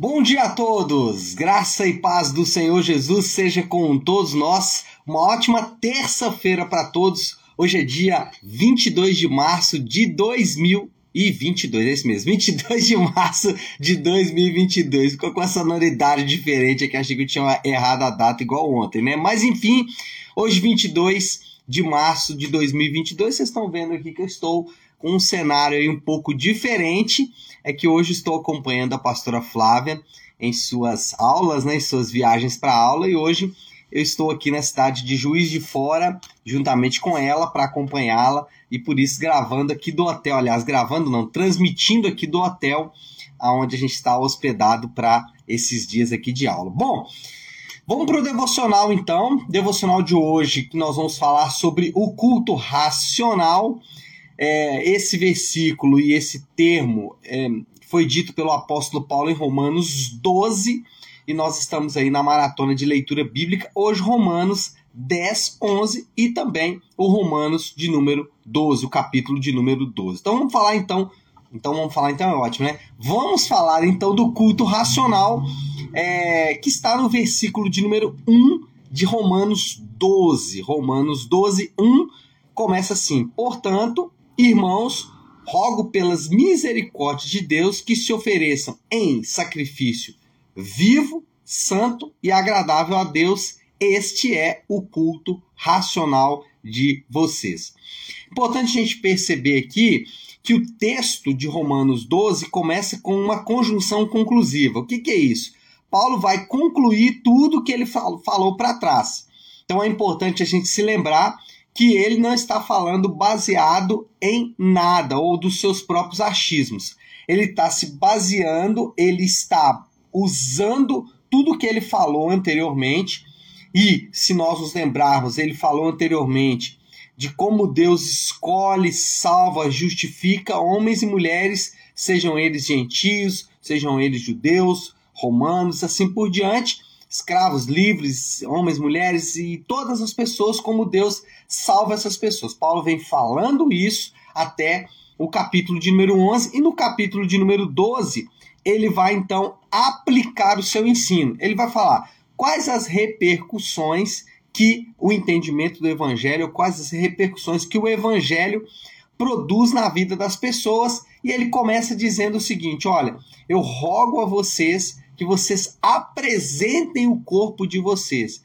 Bom dia a todos! Graça e paz do Senhor Jesus seja com todos nós. Uma ótima terça-feira para todos. Hoje é dia 22 de março de 2022, é isso mesmo, 22 de março de 2022. Ficou com essa sonoridade diferente aqui, achei que eu tinha errado a data igual ontem, né? Mas enfim, hoje 22 de março de 2022, vocês estão vendo aqui que eu estou com um cenário aí um pouco diferente, é que hoje estou acompanhando a pastora Flávia em suas aulas, né, em suas viagens para aula, e hoje eu estou aqui na cidade de Juiz de Fora, juntamente com ela, para acompanhá-la, e por isso gravando aqui do hotel, aliás, gravando não, transmitindo aqui do hotel, aonde a gente está hospedado para esses dias aqui de aula. Bom, Vamos para o devocional então. Devocional de hoje, que nós vamos falar sobre o culto racional é, esse versículo e esse termo é, foi dito pelo apóstolo Paulo em Romanos 12, e nós estamos aí na maratona de leitura bíblica, hoje Romanos 10, 11 e também o Romanos de número 12, o capítulo de número 12. Então vamos falar então, então vamos falar então é ótimo, né? Vamos falar então do culto racional é, que está no versículo de número 1 de Romanos 12. Romanos 12, 1 começa assim: Portanto, Irmãos, rogo pelas misericórdias de Deus que se ofereçam em sacrifício vivo, santo e agradável a Deus. Este é o culto racional de vocês. Importante a gente perceber aqui que o texto de Romanos 12 começa com uma conjunção conclusiva. O que, que é isso? Paulo vai concluir tudo que ele falou para trás. Então é importante a gente se lembrar que ele não está falando baseado em nada ou dos seus próprios achismos. Ele está se baseando, ele está usando tudo que ele falou anteriormente. E se nós nos lembrarmos, ele falou anteriormente de como Deus escolhe, salva, justifica homens e mulheres, sejam eles gentios, sejam eles judeus, romanos, assim por diante escravos, livres, homens, mulheres e todas as pessoas, como Deus salva essas pessoas. Paulo vem falando isso até o capítulo de número 11 e no capítulo de número 12 ele vai então aplicar o seu ensino. Ele vai falar quais as repercussões que o entendimento do evangelho, quais as repercussões que o evangelho produz na vida das pessoas, e ele começa dizendo o seguinte: olha, eu rogo a vocês que vocês apresentem o corpo de vocês.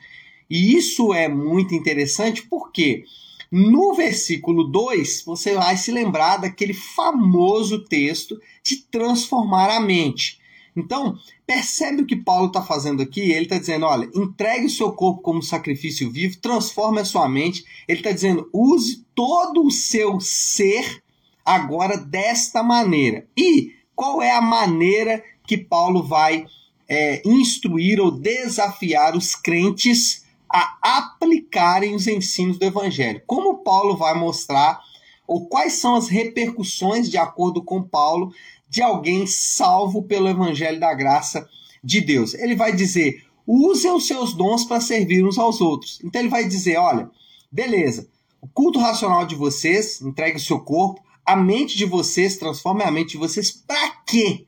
E isso é muito interessante porque no versículo 2 você vai se lembrar daquele famoso texto de transformar a mente. Então, percebe o que Paulo está fazendo aqui? Ele está dizendo: olha, entregue o seu corpo como sacrifício vivo, transforme a sua mente. Ele está dizendo: use todo o seu ser agora desta maneira. E qual é a maneira que Paulo vai é, instruir ou desafiar os crentes a aplicarem os ensinos do Evangelho. Como Paulo vai mostrar, ou quais são as repercussões, de acordo com Paulo, de alguém salvo pelo Evangelho da graça de Deus? Ele vai dizer: usem os seus dons para servir uns aos outros. Então ele vai dizer: olha, beleza, o culto racional de vocês, entregue o seu corpo, a mente de vocês, transforme a mente de vocês, para quê?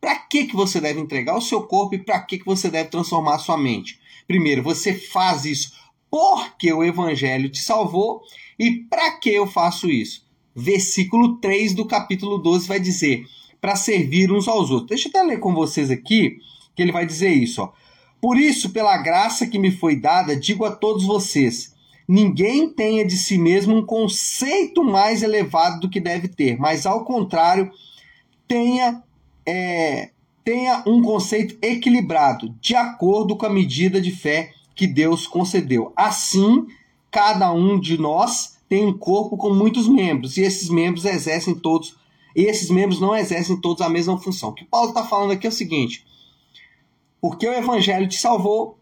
Para que, que você deve entregar o seu corpo e para que, que você deve transformar a sua mente? Primeiro, você faz isso porque o Evangelho te salvou e para que eu faço isso? Versículo 3 do capítulo 12 vai dizer: para servir uns aos outros. Deixa eu até ler com vocês aqui, que ele vai dizer isso. Ó. Por isso, pela graça que me foi dada, digo a todos vocês: ninguém tenha de si mesmo um conceito mais elevado do que deve ter, mas ao contrário, tenha é, tenha um conceito equilibrado, de acordo com a medida de fé que Deus concedeu. Assim, cada um de nós tem um corpo com muitos membros, e esses membros exercem todos, e esses membros não exercem todos a mesma função. O que Paulo está falando aqui é o seguinte: porque o Evangelho te salvou,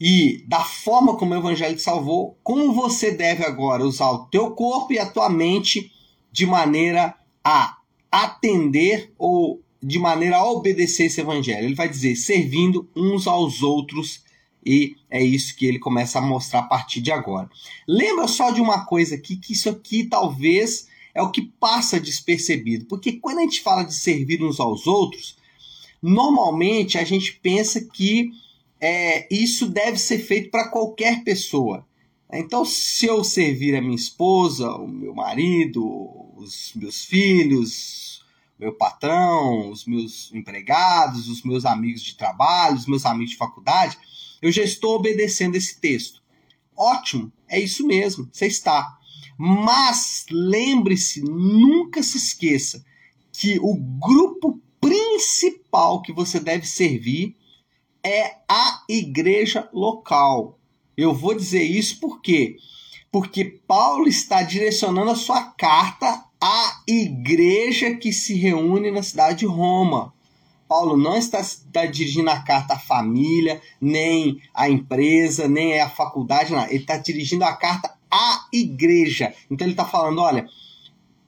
e da forma como o Evangelho te salvou, como você deve agora usar o teu corpo e a tua mente de maneira a atender ou de maneira a obedecer esse evangelho. Ele vai dizer servindo uns aos outros e é isso que ele começa a mostrar a partir de agora. Lembra só de uma coisa aqui que isso aqui talvez é o que passa despercebido, porque quando a gente fala de servir uns aos outros, normalmente a gente pensa que é, isso deve ser feito para qualquer pessoa. Então, se eu servir a minha esposa, o meu marido, os meus filhos, meu patrão, os meus empregados, os meus amigos de trabalho, os meus amigos de faculdade, eu já estou obedecendo esse texto. Ótimo, é isso mesmo, você está. Mas lembre-se, nunca se esqueça que o grupo principal que você deve servir é a igreja local. Eu vou dizer isso por quê? Porque Paulo está direcionando a sua carta à igreja que se reúne na cidade de Roma. Paulo não está, está dirigindo a carta à família, nem à empresa, nem à faculdade, não. ele está dirigindo a carta à igreja. Então ele está falando: olha,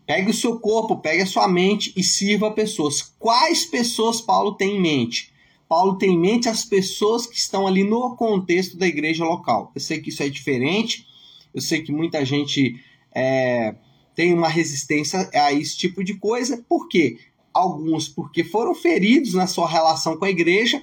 pegue o seu corpo, pegue a sua mente e sirva pessoas. Quais pessoas Paulo tem em mente? Paulo tem em mente as pessoas que estão ali no contexto da igreja local. Eu sei que isso é diferente, eu sei que muita gente é, tem uma resistência a esse tipo de coisa, por quê? Alguns porque foram feridos na sua relação com a igreja,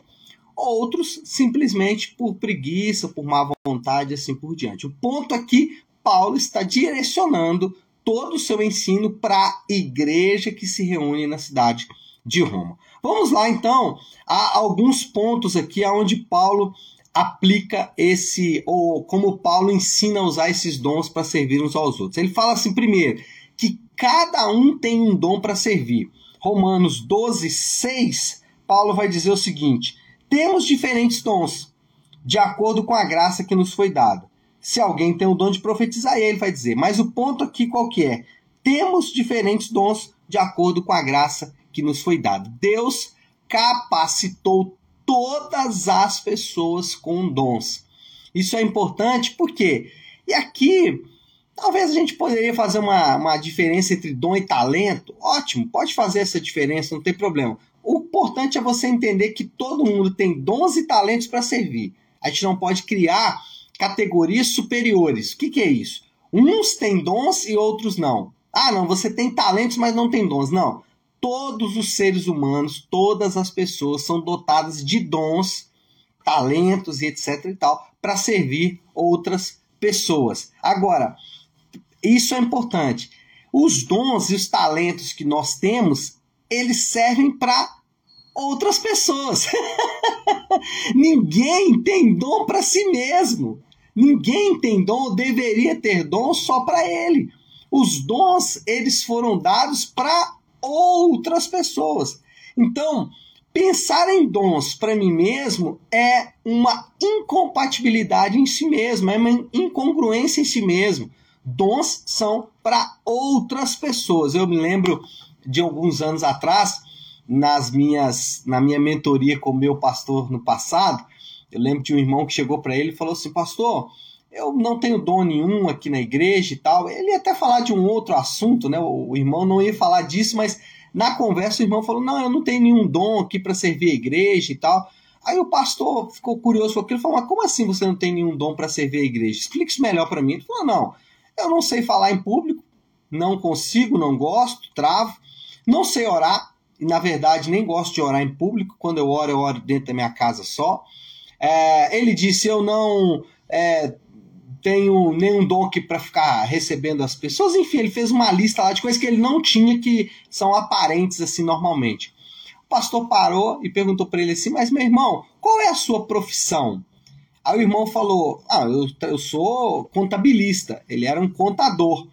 outros simplesmente por preguiça, por má vontade, assim por diante. O ponto aqui, Paulo está direcionando todo o seu ensino para a igreja que se reúne na cidade de Roma. Vamos lá então a alguns pontos aqui onde Paulo aplica esse, ou como Paulo ensina a usar esses dons para servir uns aos outros. Ele fala assim, primeiro, que cada um tem um dom para servir. Romanos 12, 6, Paulo vai dizer o seguinte: temos diferentes dons, de acordo com a graça que nos foi dada. Se alguém tem o dom de profetizar, ele vai dizer. Mas o ponto aqui qual que é? Temos diferentes dons de acordo com a graça que nos foi dado. Deus capacitou todas as pessoas com dons. Isso é importante porque, e aqui, talvez a gente poderia fazer uma, uma diferença entre dom e talento. Ótimo, pode fazer essa diferença, não tem problema. O importante é você entender que todo mundo tem dons e talentos para servir. A gente não pode criar categorias superiores. O que, que é isso? Uns têm dons e outros não. Ah, não, você tem talentos, mas não tem dons. Não todos os seres humanos, todas as pessoas são dotadas de dons, talentos e etc e tal para servir outras pessoas. Agora, isso é importante. Os dons e os talentos que nós temos, eles servem para outras pessoas. Ninguém tem dom para si mesmo. Ninguém tem dom ou deveria ter dom só para ele. Os dons, eles foram dados para outras pessoas. Então, pensar em dons para mim mesmo é uma incompatibilidade em si mesmo, é uma incongruência em si mesmo. Dons são para outras pessoas. Eu me lembro de alguns anos atrás, nas minhas, na minha mentoria com o meu pastor no passado, eu lembro de um irmão que chegou para ele e falou assim: Pastor, eu não tenho dom nenhum aqui na igreja e tal. Ele ia até falar de um outro assunto, né? O irmão não ia falar disso, mas na conversa o irmão falou: Não, eu não tenho nenhum dom aqui para servir a igreja e tal. Aí o pastor ficou curioso com aquilo e falou: Mas como assim você não tem nenhum dom para servir a igreja? Explique isso melhor para mim. Ele falou: Não, eu não sei falar em público, não consigo, não gosto, travo, não sei orar, na verdade nem gosto de orar em público. Quando eu oro, eu oro dentro da minha casa só. É, ele disse: Eu não. É, tenho nenhum aqui para ficar recebendo as pessoas. Enfim, ele fez uma lista lá de coisas que ele não tinha que são aparentes assim normalmente. O pastor parou e perguntou para ele assim: Mas meu irmão, qual é a sua profissão? Aí o irmão falou: Ah, eu, eu sou contabilista. Ele era um contador.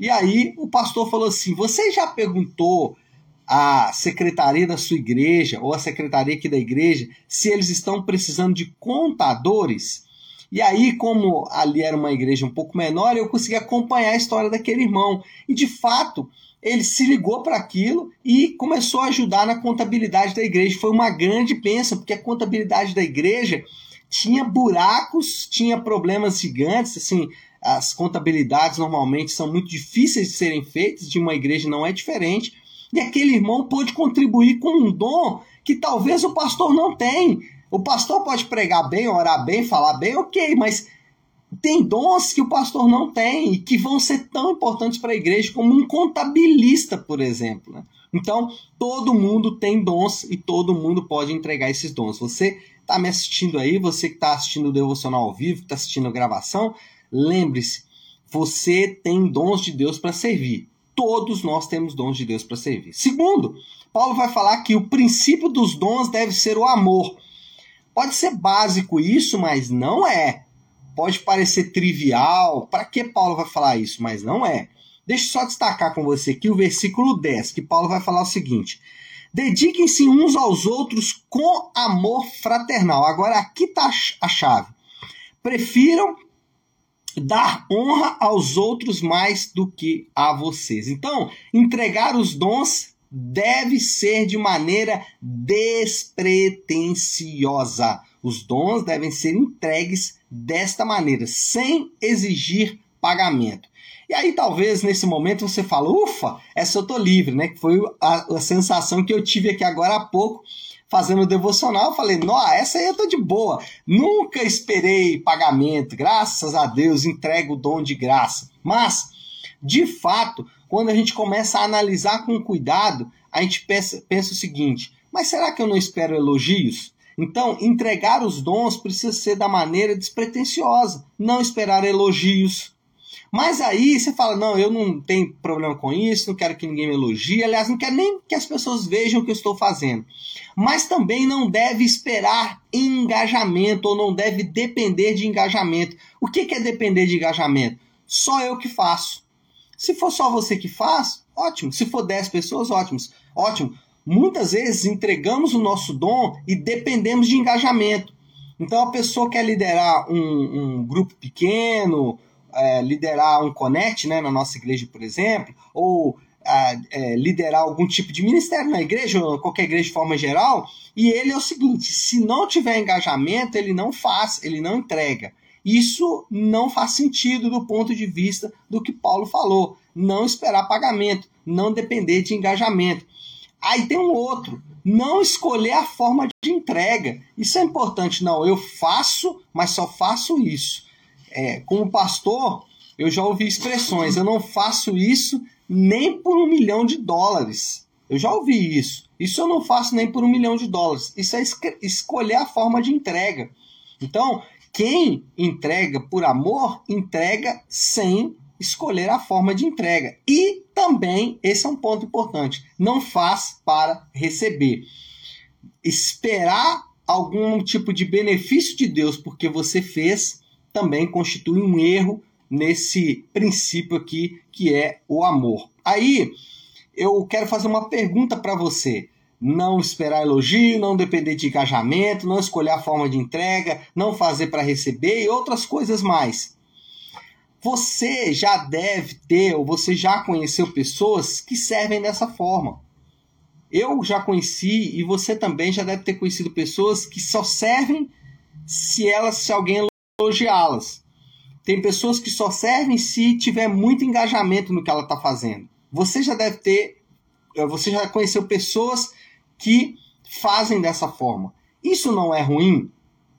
E aí o pastor falou assim: Você já perguntou à secretaria da sua igreja ou à secretaria aqui da igreja se eles estão precisando de contadores? E aí, como ali era uma igreja um pouco menor, eu consegui acompanhar a história daquele irmão. E de fato, ele se ligou para aquilo e começou a ajudar na contabilidade da igreja. Foi uma grande pensa, porque a contabilidade da igreja tinha buracos, tinha problemas gigantes, assim, as contabilidades normalmente são muito difíceis de serem feitas, de uma igreja não é diferente. E aquele irmão pôde contribuir com um dom que talvez o pastor não tem. O pastor pode pregar bem, orar bem, falar bem, ok, mas tem dons que o pastor não tem e que vão ser tão importantes para a igreja como um contabilista, por exemplo. Né? Então, todo mundo tem dons e todo mundo pode entregar esses dons. Você está me assistindo aí, você que está assistindo o devocional ao vivo, que está assistindo a gravação, lembre-se, você tem dons de Deus para servir. Todos nós temos dons de Deus para servir. Segundo, Paulo vai falar que o princípio dos dons deve ser o amor. Pode ser básico isso, mas não é. Pode parecer trivial. Para que Paulo vai falar isso? Mas não é. Deixa eu só destacar com você aqui o versículo 10, que Paulo vai falar o seguinte: Dediquem-se uns aos outros com amor fraternal. Agora aqui está a chave. Prefiram dar honra aos outros mais do que a vocês. Então, entregar os dons deve ser de maneira despretensiosa. Os dons devem ser entregues desta maneira, sem exigir pagamento. E aí, talvez nesse momento você fala, ufa, essa eu tô livre, né? Que foi a, a sensação que eu tive aqui agora há pouco, fazendo o devocional. Eu falei, nossa, essa aí eu tô de boa. Nunca esperei pagamento, graças a Deus, entrego o dom de graça. Mas, de fato, quando a gente começa a analisar com cuidado, a gente pensa, pensa o seguinte: mas será que eu não espero elogios? Então, entregar os dons precisa ser da maneira despretensiosa, não esperar elogios. Mas aí você fala: não, eu não tenho problema com isso, não quero que ninguém me elogie, aliás, não quero nem que as pessoas vejam o que eu estou fazendo. Mas também não deve esperar engajamento ou não deve depender de engajamento. O que é depender de engajamento? Só eu que faço. Se for só você que faz, ótimo. Se for 10 pessoas, ótimos. Ótimo. Muitas vezes entregamos o nosso dom e dependemos de engajamento. Então a pessoa quer liderar um, um grupo pequeno, é, liderar um connect né, na nossa igreja, por exemplo, ou é, liderar algum tipo de ministério na igreja, ou qualquer igreja de forma geral, e ele é o seguinte: se não tiver engajamento, ele não faz, ele não entrega. Isso não faz sentido do ponto de vista do que Paulo falou. Não esperar pagamento, não depender de engajamento. Aí tem um outro, não escolher a forma de entrega. Isso é importante. Não, eu faço, mas só faço isso. É, como pastor, eu já ouvi expressões: eu não faço isso nem por um milhão de dólares. Eu já ouvi isso. Isso eu não faço nem por um milhão de dólares. Isso é escolher a forma de entrega. Então, quem entrega por amor, entrega sem escolher a forma de entrega. E também, esse é um ponto importante, não faz para receber. Esperar algum tipo de benefício de Deus porque você fez também constitui um erro nesse princípio aqui que é o amor. Aí eu quero fazer uma pergunta para você. Não esperar elogio, não depender de engajamento, não escolher a forma de entrega, não fazer para receber e outras coisas mais. Você já deve ter, ou você já conheceu pessoas que servem dessa forma. Eu já conheci e você também já deve ter conhecido pessoas que só servem se elas, se alguém elogiá-las. Tem pessoas que só servem se tiver muito engajamento no que ela está fazendo. Você já deve ter, eh, você já conheceu pessoas que fazem dessa forma. Isso não é ruim?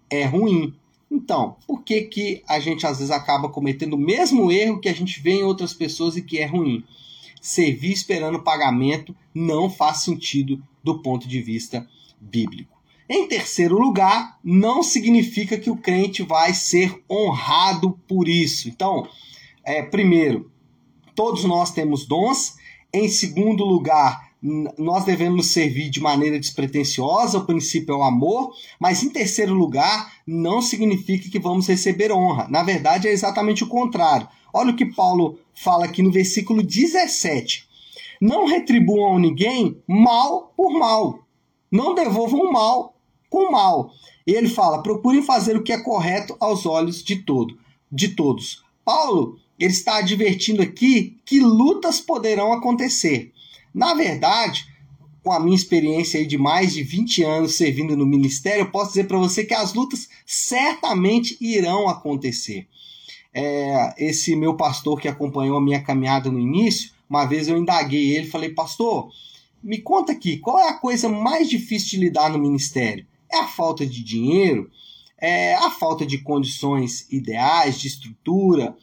É ruim. Então, por que, que a gente às vezes acaba cometendo o mesmo erro que a gente vê em outras pessoas e que é ruim? Servir esperando pagamento não faz sentido do ponto de vista bíblico. Em terceiro lugar, não significa que o crente vai ser honrado por isso. Então, é, primeiro, todos nós temos dons. Em segundo lugar, nós devemos servir de maneira despretensiosa, o princípio é o amor, mas em terceiro lugar, não significa que vamos receber honra. Na verdade, é exatamente o contrário. Olha o que Paulo fala aqui no versículo 17. Não retribuam ninguém mal por mal. Não devolvam mal com mal. Ele fala: procurem fazer o que é correto aos olhos de todo, de todos. Paulo, ele está advertindo aqui que lutas poderão acontecer. Na verdade, com a minha experiência de mais de 20 anos servindo no ministério, eu posso dizer para você que as lutas certamente irão acontecer. É, esse meu pastor que acompanhou a minha caminhada no início, uma vez eu indaguei ele, falei, pastor, me conta aqui, qual é a coisa mais difícil de lidar no ministério? É a falta de dinheiro? É a falta de condições ideais, de estrutura?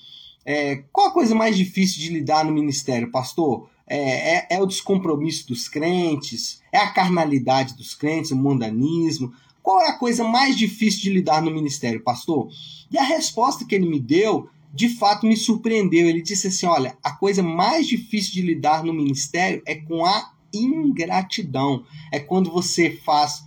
É, qual a coisa mais difícil de lidar no ministério, pastor? É, é, é, o descompromisso dos crentes? É a carnalidade dos crentes, o mundanismo? Qual é a coisa mais difícil de lidar no ministério, pastor? E a resposta que ele me deu, de fato, me surpreendeu. Ele disse assim: olha, a coisa mais difícil de lidar no ministério é com a ingratidão. É quando você faz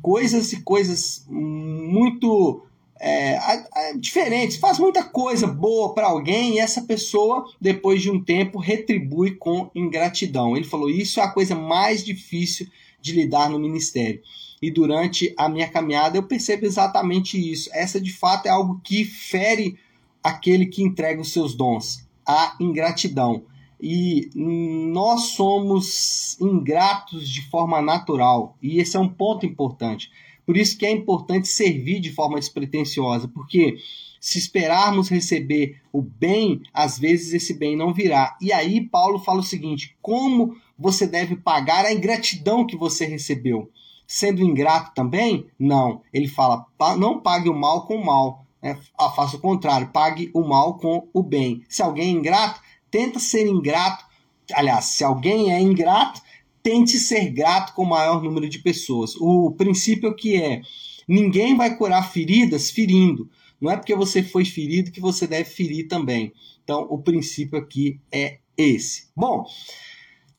coisas e coisas muito é, é, diferentes, faz muita coisa boa para alguém e essa pessoa, depois de um tempo, retribui com ingratidão. Ele falou: Isso é a coisa mais difícil de lidar no ministério. E durante a minha caminhada eu percebo exatamente isso. Essa de fato é algo que fere aquele que entrega os seus dons, a ingratidão. E nós somos ingratos de forma natural, e esse é um ponto importante. Por isso que é importante servir de forma despretensiosa, porque se esperarmos receber o bem, às vezes esse bem não virá. E aí Paulo fala o seguinte: como você deve pagar a ingratidão que você recebeu? Sendo ingrato também? Não. Ele fala: não pague o mal com o mal. Né? Faça o contrário, pague o mal com o bem. Se alguém é ingrato, tenta ser ingrato. Aliás, se alguém é ingrato, tente ser grato com o maior número de pessoas. O princípio que é: ninguém vai curar feridas ferindo. Não é porque você foi ferido que você deve ferir também. Então, o princípio aqui é esse. Bom,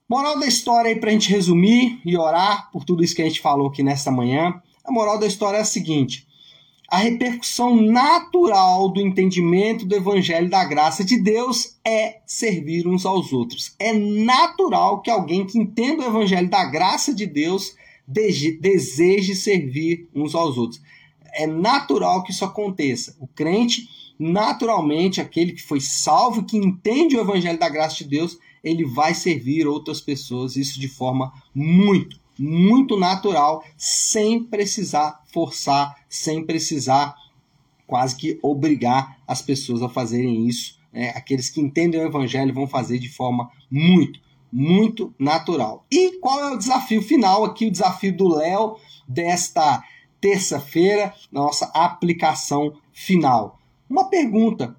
moral da história aí para a gente resumir e orar por tudo isso que a gente falou aqui nesta manhã. A moral da história é a seguinte: a repercussão natural do entendimento do evangelho da graça de Deus é servir uns aos outros. É natural que alguém que entenda o evangelho da graça de Deus deseje servir uns aos outros. É natural que isso aconteça. O crente, naturalmente, aquele que foi salvo, que entende o evangelho da graça de Deus, ele vai servir outras pessoas, isso de forma muito, muito natural, sem precisar forçar, sem precisar quase que obrigar as pessoas a fazerem isso. Né? Aqueles que entendem o evangelho vão fazer de forma muito, muito natural. E qual é o desafio final aqui? O desafio do Léo desta terça-feira, nossa aplicação final. Uma pergunta: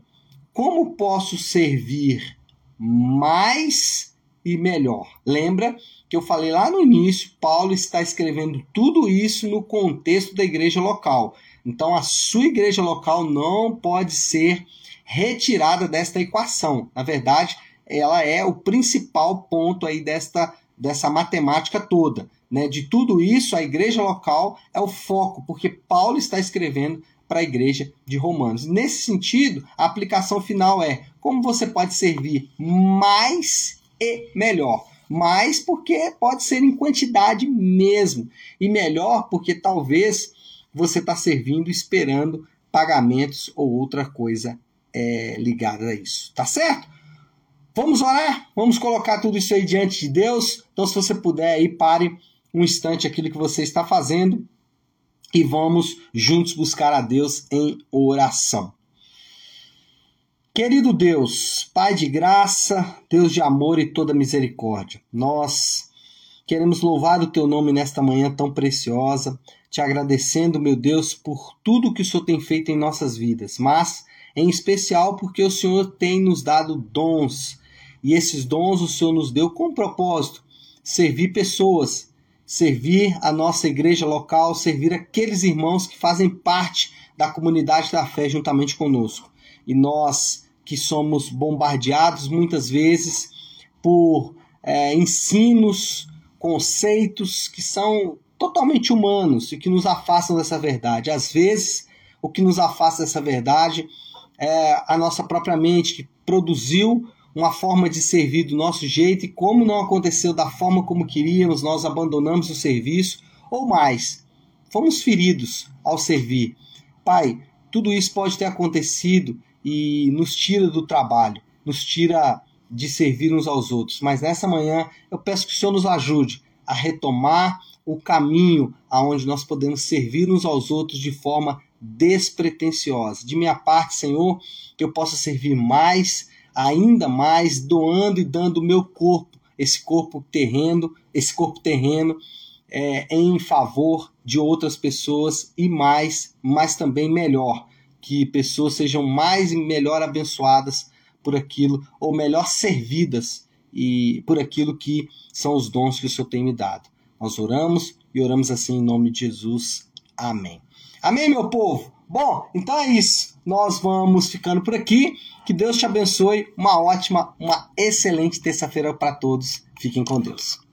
como posso servir mais e melhor? Lembra que eu falei lá no início, Paulo está escrevendo tudo isso no contexto da igreja local. Então a sua igreja local não pode ser retirada desta equação. Na verdade, ela é o principal ponto aí desta, dessa matemática toda. Né? De tudo isso, a igreja local é o foco, porque Paulo está escrevendo para a igreja de Romanos. Nesse sentido, a aplicação final é como você pode servir mais e melhor mais porque pode ser em quantidade mesmo. E melhor porque talvez você está servindo esperando pagamentos ou outra coisa é, ligada a isso. Tá certo? Vamos orar? Vamos colocar tudo isso aí diante de Deus? Então, se você puder aí, pare um instante aquilo que você está fazendo e vamos juntos buscar a Deus em oração. Querido Deus, Pai de graça, Deus de amor e toda misericórdia, nós queremos louvar o Teu nome nesta manhã tão preciosa, te agradecendo, meu Deus, por tudo que o Senhor tem feito em nossas vidas, mas em especial porque o Senhor tem nos dado dons e esses dons o Senhor nos deu com propósito servir pessoas, servir a nossa igreja local, servir aqueles irmãos que fazem parte da comunidade da fé juntamente conosco. E nós que somos bombardeados muitas vezes por é, ensinos, conceitos que são totalmente humanos e que nos afastam dessa verdade. Às vezes, o que nos afasta dessa verdade é a nossa própria mente, que produziu uma forma de servir do nosso jeito e, como não aconteceu da forma como queríamos, nós abandonamos o serviço, ou mais, fomos feridos ao servir. Pai, tudo isso pode ter acontecido e nos tira do trabalho, nos tira de servir uns aos outros. Mas nessa manhã eu peço que o Senhor nos ajude a retomar o caminho aonde nós podemos servir uns aos outros de forma despretensiosa. De minha parte, Senhor, que eu possa servir mais, ainda mais, doando e dando o meu corpo, esse corpo terreno, esse corpo terreno, é, em favor de outras pessoas e mais, mas também melhor que pessoas sejam mais e melhor abençoadas por aquilo, ou melhor servidas e por aquilo que são os dons que o Senhor tem me dado. Nós oramos e oramos assim em nome de Jesus. Amém. Amém, meu povo? Bom, então é isso. Nós vamos ficando por aqui. Que Deus te abençoe. Uma ótima, uma excelente terça-feira para todos. Fiquem com Deus.